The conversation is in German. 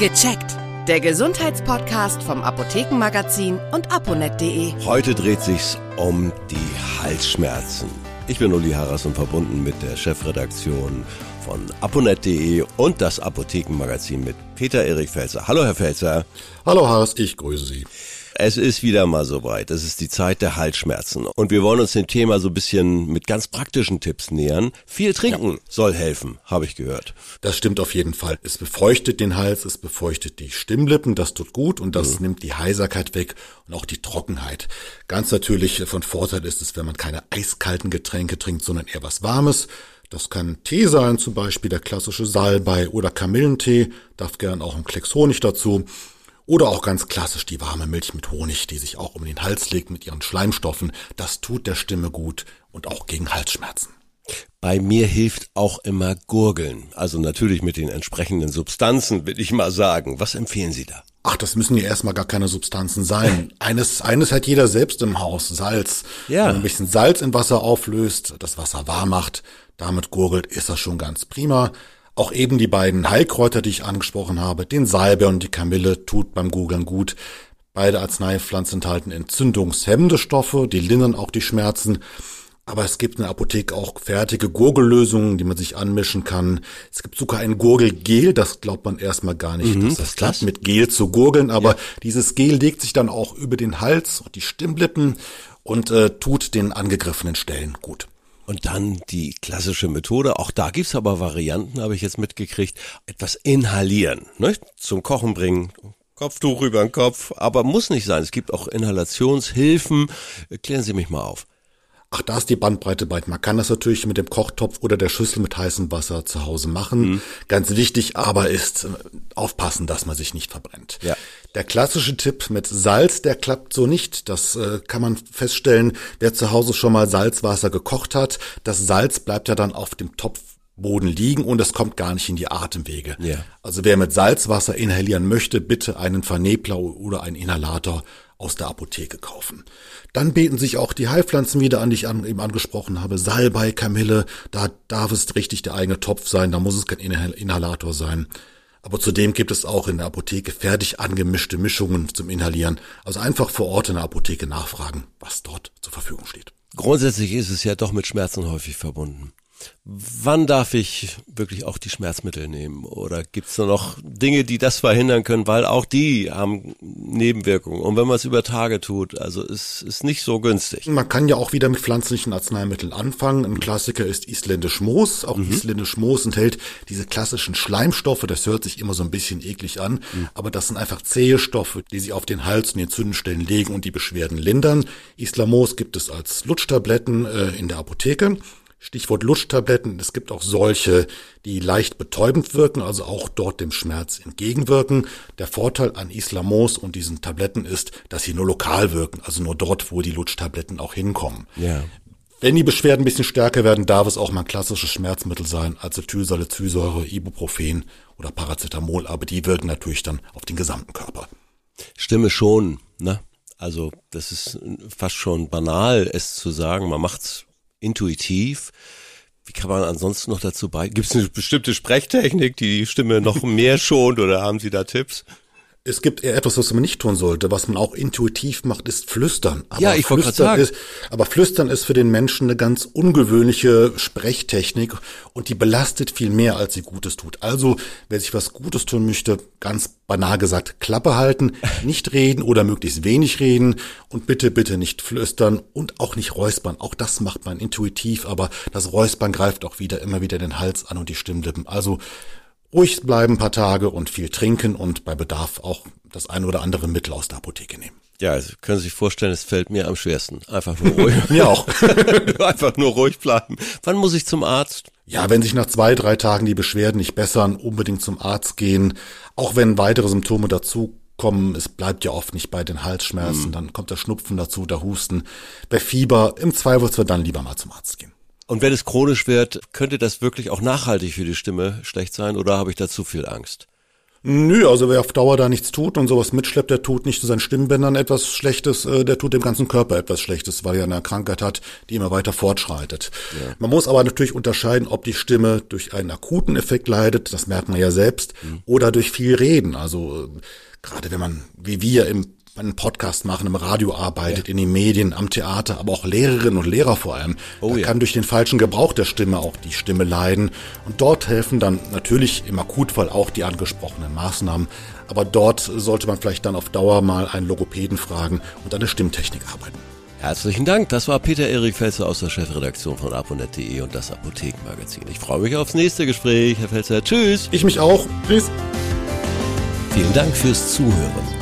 Gecheckt. Der Gesundheitspodcast vom Apothekenmagazin und aponet.de. Heute dreht sich's um die Halsschmerzen. Ich bin Uli Harras und verbunden mit der Chefredaktion von aponet.de und das Apothekenmagazin mit Peter Erik Felzer. Hallo, Herr Felzer. Hallo, Harras, ich grüße Sie. Es ist wieder mal soweit. Es ist die Zeit der Halsschmerzen. Und wir wollen uns dem Thema so ein bisschen mit ganz praktischen Tipps nähern. Viel trinken ja. soll helfen, habe ich gehört. Das stimmt auf jeden Fall. Es befeuchtet den Hals, es befeuchtet die Stimmlippen, das tut gut und das mhm. nimmt die Heiserkeit weg und auch die Trockenheit. Ganz natürlich von Vorteil ist es, wenn man keine eiskalten Getränke trinkt, sondern eher was Warmes. Das kann Tee sein, zum Beispiel der klassische Salbei oder Kamillentee, darf gern auch ein Klecks Honig dazu. Oder auch ganz klassisch die warme Milch mit Honig, die sich auch um den Hals legt mit ihren Schleimstoffen. Das tut der Stimme gut und auch gegen Halsschmerzen. Bei mir hilft auch immer Gurgeln. Also natürlich mit den entsprechenden Substanzen, will ich mal sagen. Was empfehlen Sie da? Ach, das müssen ja erstmal gar keine Substanzen sein. Eines, eines hat jeder selbst im Haus, Salz. Ja. Wenn man ein bisschen Salz in Wasser auflöst, das Wasser warm macht, damit gurgelt, ist das schon ganz prima. Auch eben die beiden Heilkräuter, die ich angesprochen habe, den Salbe und die Kamille, tut beim Googeln gut. Beide Arzneipflanzen enthalten entzündungshemmende Stoffe, die lindern auch die Schmerzen. Aber es gibt in der Apotheke auch fertige Gurgellösungen, die man sich anmischen kann. Es gibt sogar ein Gurgelgel, das glaubt man erstmal gar nicht, mhm, dass das klappt, mit Gel zu gurgeln. Aber ja. dieses Gel legt sich dann auch über den Hals und die Stimmlippen und äh, tut den angegriffenen Stellen gut. Und dann die klassische Methode, auch da gibt's aber Varianten, habe ich jetzt mitgekriegt, etwas inhalieren, ne? zum Kochen bringen, Kopftuch über den Kopf, aber muss nicht sein. Es gibt auch Inhalationshilfen. Klären Sie mich mal auf. Ach, da ist die Bandbreite weit. Man kann das natürlich mit dem Kochtopf oder der Schüssel mit heißem Wasser zu Hause machen. Mhm. Ganz wichtig aber ist äh, aufpassen, dass man sich nicht verbrennt. Ja. Der klassische Tipp mit Salz, der klappt so nicht. Das äh, kann man feststellen, wer zu Hause schon mal Salzwasser gekocht hat. Das Salz bleibt ja dann auf dem Topfboden liegen und es kommt gar nicht in die Atemwege. Ja. Also wer mit Salzwasser inhalieren möchte, bitte einen Vernebler oder einen Inhalator aus der Apotheke kaufen. Dann beten sich auch die Heilpflanzen wieder an, die ich an, eben angesprochen habe. Salbei, Kamille, da darf es richtig der eigene Topf sein, da muss es kein Inhalator sein. Aber zudem gibt es auch in der Apotheke fertig angemischte Mischungen zum Inhalieren. Also einfach vor Ort in der Apotheke nachfragen, was dort zur Verfügung steht. Grundsätzlich ist es ja doch mit Schmerzen häufig verbunden. Wann darf ich wirklich auch die Schmerzmittel nehmen? Oder gibt es noch Dinge, die das verhindern können? Weil auch die haben Nebenwirkungen. Und wenn man es über Tage tut, also es ist nicht so günstig. Man kann ja auch wieder mit pflanzlichen Arzneimitteln anfangen. Ein Klassiker ist isländisch Moos. Auch mhm. isländisch Moos enthält diese klassischen Schleimstoffe. Das hört sich immer so ein bisschen eklig an. Mhm. Aber das sind einfach zähe Stoffe, die sich auf den Hals und die Entzündungsstellen legen und die Beschwerden lindern. Islamos gibt es als Lutschtabletten äh, in der Apotheke. Stichwort Lutschtabletten. Es gibt auch solche, die leicht betäubend wirken, also auch dort dem Schmerz entgegenwirken. Der Vorteil an Islamos und diesen Tabletten ist, dass sie nur lokal wirken, also nur dort, wo die Lutschtabletten auch hinkommen. Ja. Wenn die Beschwerden ein bisschen stärker werden, darf es auch mal ein klassisches Schmerzmittel sein, Acetylsalicylsäure, Ibuprofen oder Paracetamol, aber die wirken natürlich dann auf den gesamten Körper. Stimme schon, ne? Also das ist fast schon banal, es zu sagen. Man macht's intuitiv. Wie kann man ansonsten noch dazu bei? Gibt es eine bestimmte Sprechtechnik, die die Stimme noch mehr schont oder haben Sie da Tipps? Es gibt eher etwas, was man nicht tun sollte. Was man auch intuitiv macht, ist Flüstern. Aber ja, ich gerade sagen. Ist, aber Flüstern ist für den Menschen eine ganz ungewöhnliche Sprechtechnik und die belastet viel mehr, als sie Gutes tut. Also, wer sich was Gutes tun möchte, ganz banal gesagt, Klappe halten, nicht reden oder möglichst wenig reden und bitte, bitte nicht flüstern und auch nicht räuspern. Auch das macht man intuitiv, aber das Räuspern greift auch wieder immer wieder den Hals an und die Stimmlippen. Also ruhig bleiben ein paar Tage und viel trinken und bei Bedarf auch das ein oder andere Mittel aus der Apotheke nehmen. Ja, also können Sie sich vorstellen, es fällt mir am schwersten. Einfach nur ruhig. mir auch. Einfach nur ruhig bleiben. Wann muss ich zum Arzt? Ja, wenn sich nach zwei, drei Tagen die Beschwerden nicht bessern, unbedingt zum Arzt gehen. Auch wenn weitere Symptome dazukommen, es bleibt ja oft nicht bei den Halsschmerzen, mhm. dann kommt der Schnupfen dazu, der Husten. Bei Fieber, im Zweifelsfall dann lieber mal zum Arzt gehen. Und wenn es chronisch wird, könnte das wirklich auch nachhaltig für die Stimme schlecht sein oder habe ich da zu viel Angst? Nö, also wer auf Dauer da nichts tut und sowas mitschleppt, der tut nicht zu seinen Stimmbändern etwas Schlechtes, äh, der tut dem ganzen Körper etwas Schlechtes, weil er eine Krankheit hat, die immer weiter fortschreitet. Ja. Man muss aber natürlich unterscheiden, ob die Stimme durch einen akuten Effekt leidet, das merkt man ja selbst, mhm. oder durch viel Reden. Also äh, gerade wenn man, wie wir im einen Podcast machen, im Radio arbeitet, ja. in den Medien, am Theater, aber auch Lehrerinnen und Lehrer vor allem. Oh, da ja. kann durch den falschen Gebrauch der Stimme auch die Stimme leiden. Und dort helfen dann natürlich im Akutfall auch die angesprochenen Maßnahmen. Aber dort sollte man vielleicht dann auf Dauer mal einen Logopäden fragen und an der Stimmtechnik arbeiten. Herzlichen Dank. Das war Peter Erik Felser aus der Chefredaktion von aponet.de und das Apothekenmagazin. Ich freue mich aufs nächste Gespräch, Herr Felser. Tschüss. Ich mich auch. Tschüss. Vielen Dank fürs Zuhören.